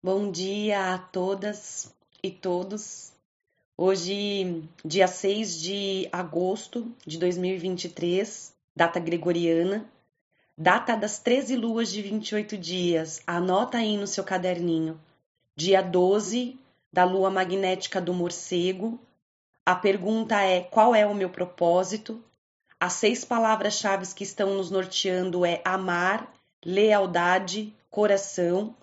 Bom dia a todas e todos. Hoje, dia 6 de agosto de 2023, data gregoriana, data das 13 luas de 28 dias. Anota aí no seu caderninho. Dia 12 da lua magnética do morcego. A pergunta é: qual é o meu propósito? As seis palavras-chave que estão nos norteando é amar, lealdade, coração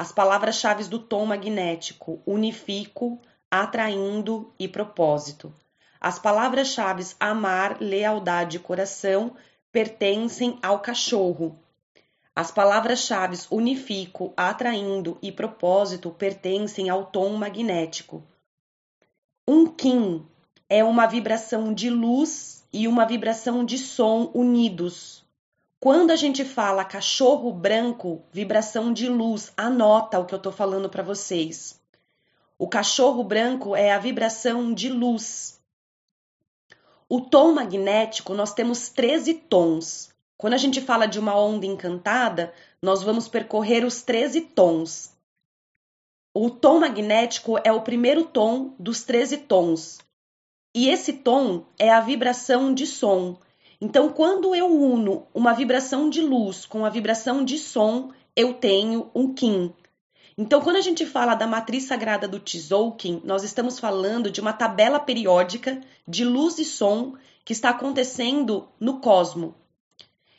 as palavras-chave do tom magnético unifico, atraindo e propósito. As palavras-chave amar, lealdade e coração pertencem ao cachorro. As palavras-chave unifico, atraindo e propósito pertencem ao tom magnético. Um Kim é uma vibração de luz e uma vibração de som unidos. Quando a gente fala cachorro branco, vibração de luz, anota o que eu estou falando para vocês. O cachorro branco é a vibração de luz. O tom magnético, nós temos 13 tons. Quando a gente fala de uma onda encantada, nós vamos percorrer os 13 tons. O tom magnético é o primeiro tom dos 13 tons. E esse tom é a vibração de som. Então, quando eu uno uma vibração de luz com a vibração de som, eu tenho um Kim. Então, quando a gente fala da matriz sagrada do Tzolk'in, nós estamos falando de uma tabela periódica de luz e som que está acontecendo no cosmo.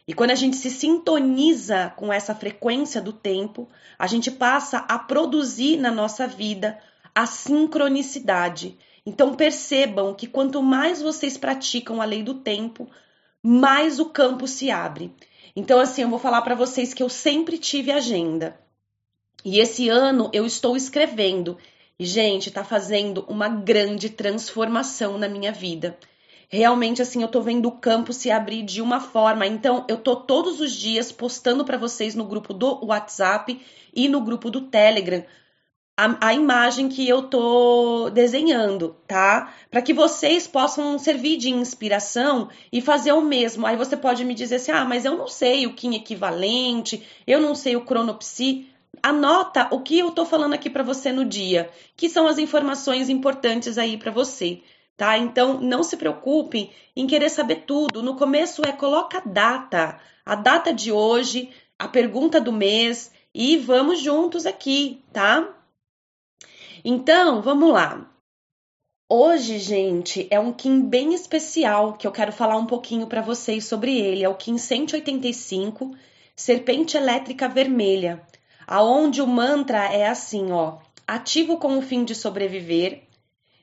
E quando a gente se sintoniza com essa frequência do tempo, a gente passa a produzir na nossa vida a sincronicidade. Então percebam que quanto mais vocês praticam a lei do tempo, mais o campo se abre. Então, assim, eu vou falar para vocês que eu sempre tive agenda. E esse ano eu estou escrevendo. E, gente, tá fazendo uma grande transformação na minha vida. Realmente, assim, eu tô vendo o campo se abrir de uma forma. Então, eu tô todos os dias postando para vocês no grupo do WhatsApp e no grupo do Telegram a, a imagem que eu tô desenhando, tá? Para que vocês possam servir de inspiração e fazer o mesmo. Aí você pode me dizer assim: ah, mas eu não sei o Kim equivalente, eu não sei o cronopsi. Anota o que eu tô falando aqui para você no dia, que são as informações importantes aí para você. Tá? Então não se preocupem em querer saber tudo. No começo é coloca a data, a data de hoje, a pergunta do mês e vamos juntos aqui, tá? Então, vamos lá. Hoje, gente, é um Kim bem especial que eu quero falar um pouquinho para vocês sobre ele. É o Kim 185, Serpente Elétrica Vermelha, aonde o mantra é assim, ó: ativo com o fim de sobreviver,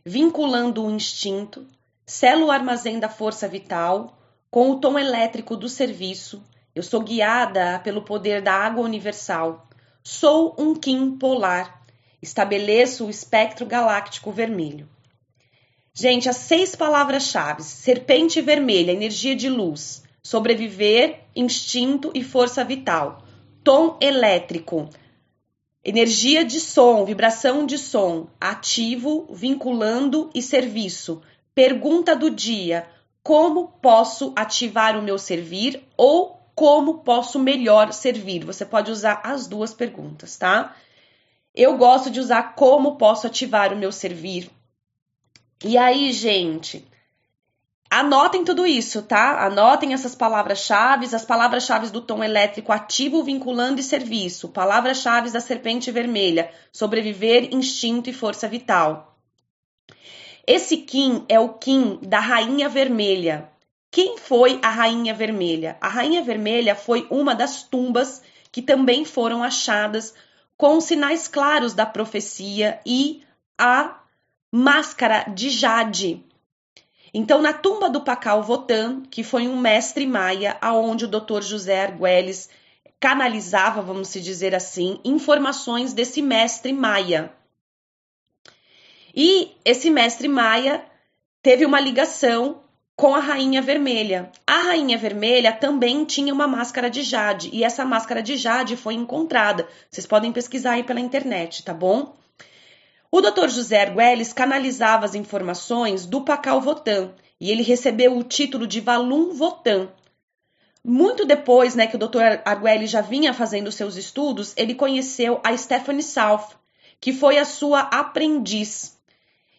vinculando o instinto, selo o armazém da força vital, com o tom elétrico do serviço. Eu sou guiada pelo poder da água universal. Sou um Kim polar Estabeleço o espectro galáctico vermelho. Gente, as seis palavras-chave: serpente vermelha, energia de luz, sobreviver, instinto e força vital. Tom elétrico, energia de som, vibração de som, ativo, vinculando e serviço. Pergunta do dia: como posso ativar o meu servir ou como posso melhor servir? Você pode usar as duas perguntas, tá? Eu gosto de usar como posso ativar o meu servir. E aí, gente, anotem tudo isso, tá? Anotem essas palavras-chave, as palavras-chave do tom elétrico ativo, vinculando e serviço, palavras-chave da serpente vermelha, sobreviver, instinto e força vital. Esse Kim é o Kim da Rainha Vermelha. Quem foi a Rainha Vermelha? A Rainha Vermelha foi uma das tumbas que também foram achadas com sinais claros da profecia e a máscara de jade. Então, na tumba do Pacal Votan, que foi um mestre maia, aonde o Dr. José Arguelles canalizava, vamos se dizer assim, informações desse mestre maia. E esse mestre maia teve uma ligação com a Rainha Vermelha. A Rainha Vermelha também tinha uma máscara de jade e essa máscara de jade foi encontrada. Vocês podem pesquisar aí pela internet, tá bom? O Dr. José Arguelles canalizava as informações do Pacal Votan e ele recebeu o título de Valum Votan. muito depois, né, que o Dr. Arguelli já vinha fazendo seus estudos, ele conheceu a Stephanie South, que foi a sua aprendiz.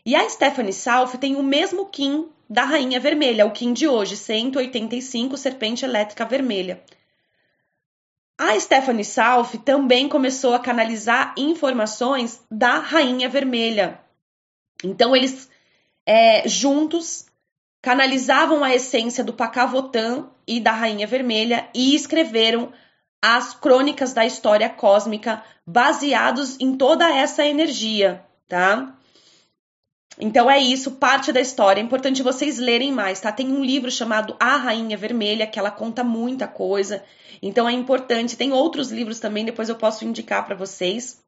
E a Stephanie South tem o mesmo Kim da Rainha Vermelha, o Kim de hoje, 185 Serpente Elétrica Vermelha. A Stephanie South também começou a canalizar informações da Rainha Vermelha. Então, eles é, juntos canalizavam a essência do Pacavotan e da Rainha Vermelha e escreveram as crônicas da história cósmica baseados em toda essa energia, tá? Então é isso, parte da história. É importante vocês lerem mais, tá? Tem um livro chamado A Rainha Vermelha, que ela conta muita coisa. Então é importante. Tem outros livros também, depois eu posso indicar para vocês.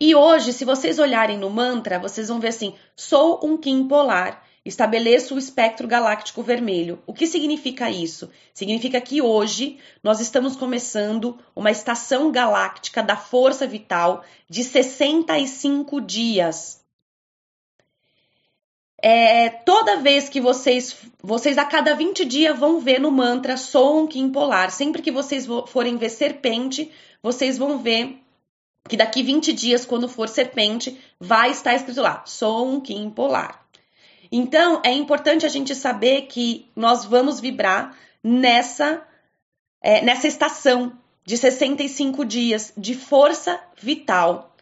E hoje, se vocês olharem no mantra, vocês vão ver assim: sou um Kim polar. Estabeleço o espectro galáctico vermelho. O que significa isso? Significa que hoje nós estamos começando uma estação galáctica da força vital de 65 dias. É, toda vez que vocês, vocês a cada 20 dias vão ver no mantra sou um Kim polar. Sempre que vocês forem ver serpente, vocês vão ver que daqui 20 dias, quando for serpente, vai estar escrito lá, sou um Kim polar. Então, é importante a gente saber que nós vamos vibrar nessa, é, nessa estação de 65 dias de força vital.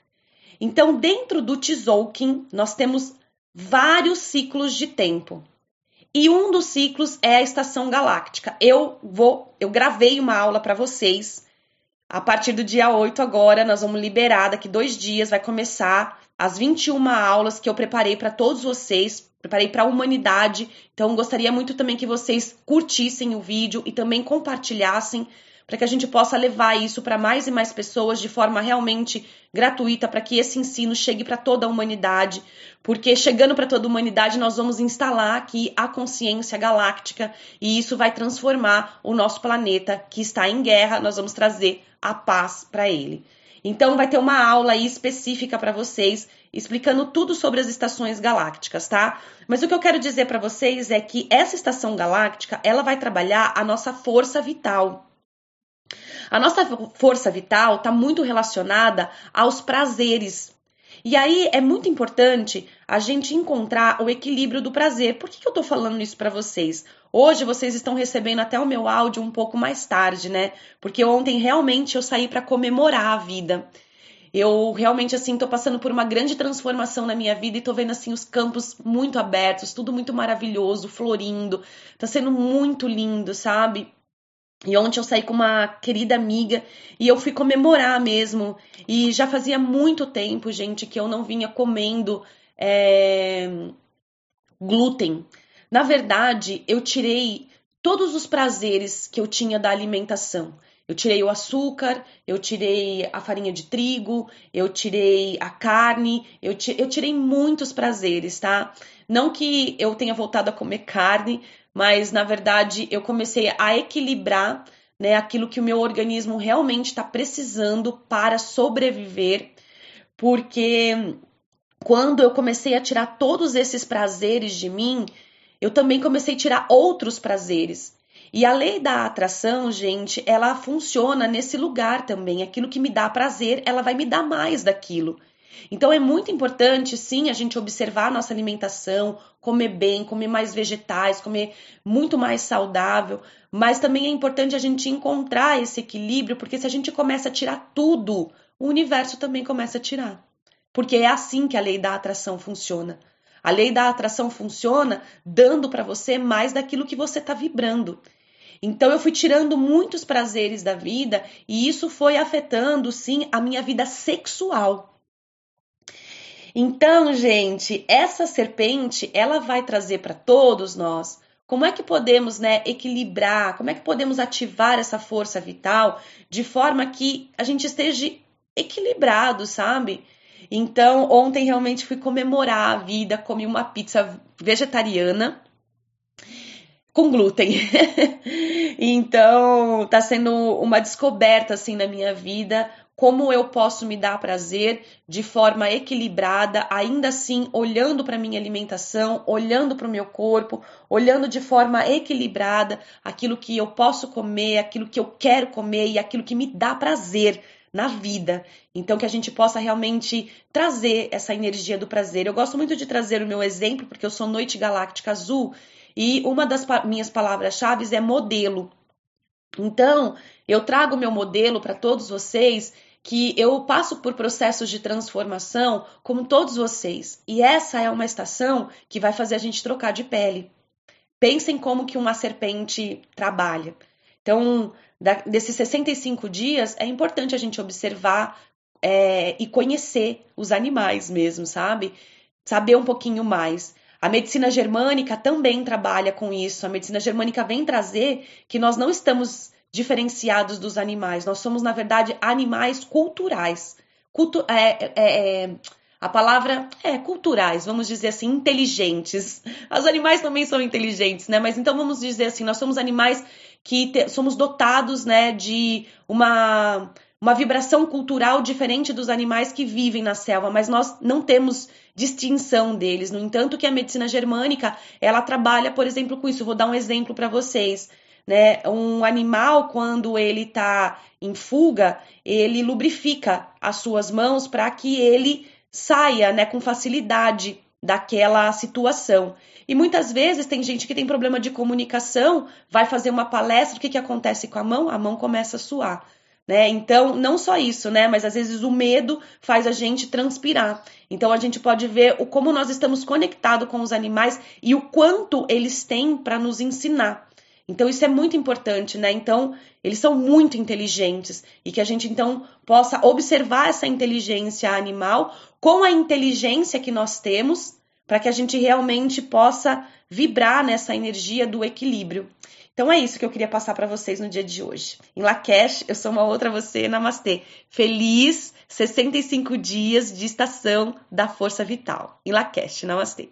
Então, dentro do Tzolk'in, nós temos vários ciclos de tempo. E um dos ciclos é a estação galáctica. Eu vou, eu gravei uma aula para vocês. A partir do dia 8 agora, nós vamos liberar daqui dois dias, vai começar as 21 aulas que eu preparei para todos vocês, preparei para a humanidade. Então, gostaria muito também que vocês curtissem o vídeo e também compartilhassem para que a gente possa levar isso para mais e mais pessoas de forma realmente gratuita, para que esse ensino chegue para toda a humanidade, porque chegando para toda a humanidade nós vamos instalar aqui a consciência galáctica e isso vai transformar o nosso planeta que está em guerra, nós vamos trazer a paz para ele. Então vai ter uma aula aí específica para vocês explicando tudo sobre as estações galácticas, tá? Mas o que eu quero dizer para vocês é que essa estação galáctica, ela vai trabalhar a nossa força vital. A nossa força vital está muito relacionada aos prazeres. E aí é muito importante a gente encontrar o equilíbrio do prazer. Por que, que eu estou falando isso para vocês? Hoje vocês estão recebendo até o meu áudio um pouco mais tarde, né? Porque ontem realmente eu saí para comemorar a vida. Eu realmente assim tô passando por uma grande transformação na minha vida e tô vendo assim os campos muito abertos, tudo muito maravilhoso, florindo. Tá sendo muito lindo, sabe? E ontem eu saí com uma querida amiga e eu fui comemorar mesmo. E já fazia muito tempo, gente, que eu não vinha comendo é, glúten. Na verdade, eu tirei todos os prazeres que eu tinha da alimentação. Eu tirei o açúcar, eu tirei a farinha de trigo, eu tirei a carne, eu, eu tirei muitos prazeres, tá? Não que eu tenha voltado a comer carne, mas na verdade eu comecei a equilibrar né, aquilo que o meu organismo realmente está precisando para sobreviver, porque quando eu comecei a tirar todos esses prazeres de mim, eu também comecei a tirar outros prazeres. E a lei da atração, gente, ela funciona nesse lugar também. Aquilo que me dá prazer, ela vai me dar mais daquilo. Então é muito importante, sim, a gente observar a nossa alimentação, comer bem, comer mais vegetais, comer muito mais saudável, mas também é importante a gente encontrar esse equilíbrio, porque se a gente começa a tirar tudo, o universo também começa a tirar. Porque é assim que a lei da atração funciona. A lei da atração funciona dando para você mais daquilo que você está vibrando. Então eu fui tirando muitos prazeres da vida e isso foi afetando sim a minha vida sexual. Então, gente, essa serpente, ela vai trazer para todos nós como é que podemos, né, equilibrar, como é que podemos ativar essa força vital de forma que a gente esteja equilibrado, sabe? Então, ontem realmente fui comemorar a vida, comi uma pizza vegetariana com glúten. então, tá sendo uma descoberta assim na minha vida como eu posso me dar prazer de forma equilibrada, ainda assim olhando para minha alimentação, olhando para o meu corpo, olhando de forma equilibrada aquilo que eu posso comer, aquilo que eu quero comer e aquilo que me dá prazer na vida. Então, que a gente possa realmente trazer essa energia do prazer. Eu gosto muito de trazer o meu exemplo, porque eu sou Noite Galáctica Azul e uma das pa minhas palavras-chave é modelo. Então, eu trago meu modelo para todos vocês que eu passo por processos de transformação como todos vocês. E essa é uma estação que vai fazer a gente trocar de pele. Pensem como que uma serpente trabalha. Então, da, desses 65 dias, é importante a gente observar é, e conhecer os animais mesmo, sabe? Saber um pouquinho mais. A medicina germânica também trabalha com isso. A medicina germânica vem trazer que nós não estamos diferenciados dos animais. Nós somos, na verdade, animais culturais. Cultu é, é, é, a palavra é culturais, vamos dizer assim, inteligentes. Os animais também são inteligentes, né? Mas então vamos dizer assim, nós somos animais que somos dotados, né, de uma uma vibração cultural diferente dos animais que vivem na selva, mas nós não temos distinção deles. No entanto, que a medicina germânica, ela trabalha, por exemplo, com isso. vou dar um exemplo para vocês né? Um animal, quando ele está em fuga, ele lubrifica as suas mãos para que ele saia, né, com facilidade daquela situação. E muitas vezes tem gente que tem problema de comunicação, vai fazer uma palestra, o que, que acontece com a mão? A mão começa a suar. Né? Então, não só isso, né? Mas às vezes o medo faz a gente transpirar. Então a gente pode ver o como nós estamos conectados com os animais e o quanto eles têm para nos ensinar. Então isso é muito importante, né? Então, eles são muito inteligentes e que a gente então possa observar essa inteligência animal com a inteligência que nós temos, para que a gente realmente possa vibrar nessa energia do equilíbrio. Então é isso que eu queria passar para vocês no dia de hoje. Em Lakesh, eu sou uma outra você, namastê. Feliz 65 dias de estação da força vital. Em Lakesh, namastê.